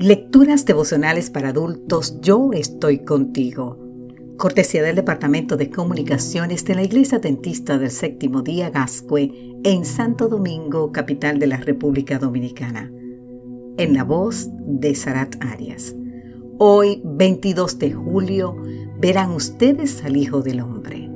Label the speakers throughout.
Speaker 1: Lecturas devocionales para adultos, yo estoy contigo. Cortesía del Departamento de Comunicaciones de la Iglesia Dentista del Séptimo Día Gascue en Santo Domingo, capital de la República Dominicana. En la voz de Sarat Arias. Hoy, 22 de julio, verán ustedes al Hijo del Hombre.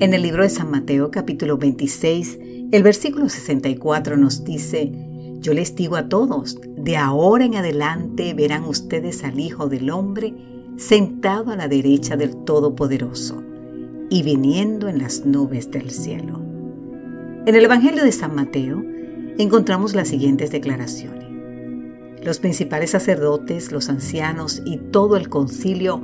Speaker 1: En el libro de San Mateo, capítulo 26, el versículo 64 nos dice, yo les digo a todos, de ahora en adelante verán ustedes al Hijo del Hombre sentado a la derecha del Todopoderoso y viniendo en las nubes del cielo. En el Evangelio de San Mateo encontramos las siguientes declaraciones. Los principales sacerdotes, los ancianos y todo el concilio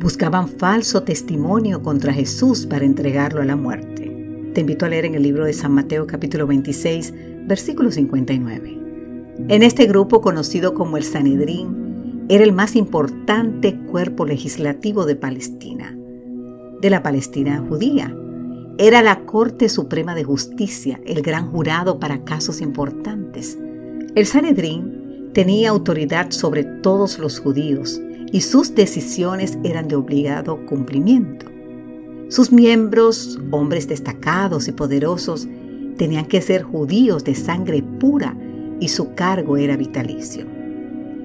Speaker 1: buscaban falso testimonio contra Jesús para entregarlo a la muerte. Te invito a leer en el libro de San Mateo capítulo 26 versículo 59. En este grupo conocido como el Sanedrín, era el más importante cuerpo legislativo de Palestina, de la Palestina judía. Era la Corte Suprema de Justicia, el gran jurado para casos importantes. El Sanedrín tenía autoridad sobre todos los judíos y sus decisiones eran de obligado cumplimiento. Sus miembros, hombres destacados y poderosos, tenían que ser judíos de sangre pura y su cargo era vitalicio.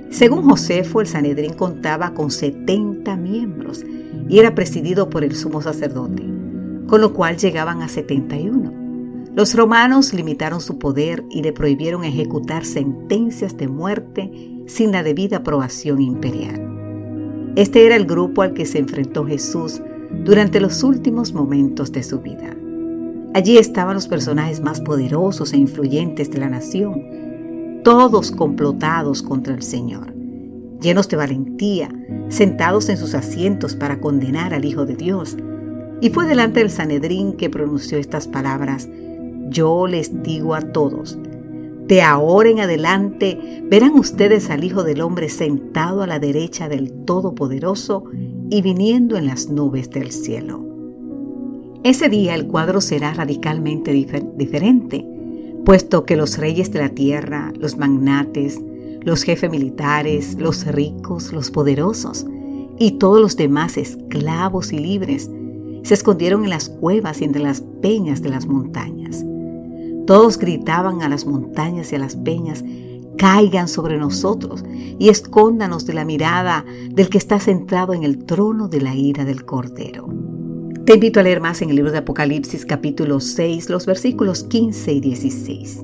Speaker 1: Según Josefo, el Sanedrín contaba con 70 miembros y era presidido por el sumo sacerdote, con lo cual llegaban a 71. Los romanos limitaron su poder y le prohibieron ejecutar sentencias de muerte sin la debida aprobación imperial. Este era el grupo al que se enfrentó Jesús durante los últimos momentos de su vida. Allí estaban los personajes más poderosos e influyentes de la nación, todos complotados contra el Señor, llenos de valentía, sentados en sus asientos para condenar al Hijo de Dios. Y fue delante del Sanedrín que pronunció estas palabras, yo les digo a todos, de ahora en adelante verán ustedes al Hijo del Hombre sentado a la derecha del Todopoderoso y viniendo en las nubes del cielo. Ese día el cuadro será radicalmente diferente, puesto que los reyes de la tierra, los magnates, los jefes militares, los ricos, los poderosos y todos los demás esclavos y libres se escondieron en las cuevas y entre las peñas de las montañas. Todos gritaban a las montañas y a las peñas, caigan sobre nosotros y escóndanos de la mirada del que está centrado en el trono de la ira del Cordero. Te invito a leer más en el libro de Apocalipsis capítulo 6, los versículos 15 y 16.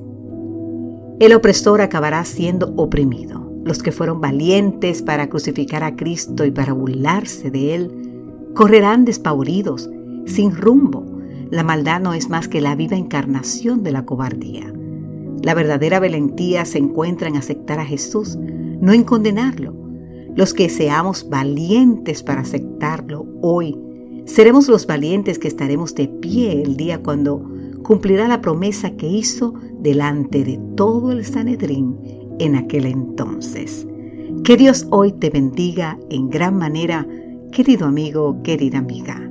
Speaker 1: El opresor acabará siendo oprimido. Los que fueron valientes para crucificar a Cristo y para burlarse de Él, correrán despavoridos, sin rumbo. La maldad no es más que la viva encarnación de la cobardía. La verdadera valentía se encuentra en aceptar a Jesús, no en condenarlo. Los que seamos valientes para aceptarlo hoy, Seremos los valientes que estaremos de pie el día cuando cumplirá la promesa que hizo delante de todo el Sanedrín en aquel entonces. Que Dios hoy te bendiga en gran manera, querido amigo, querida amiga.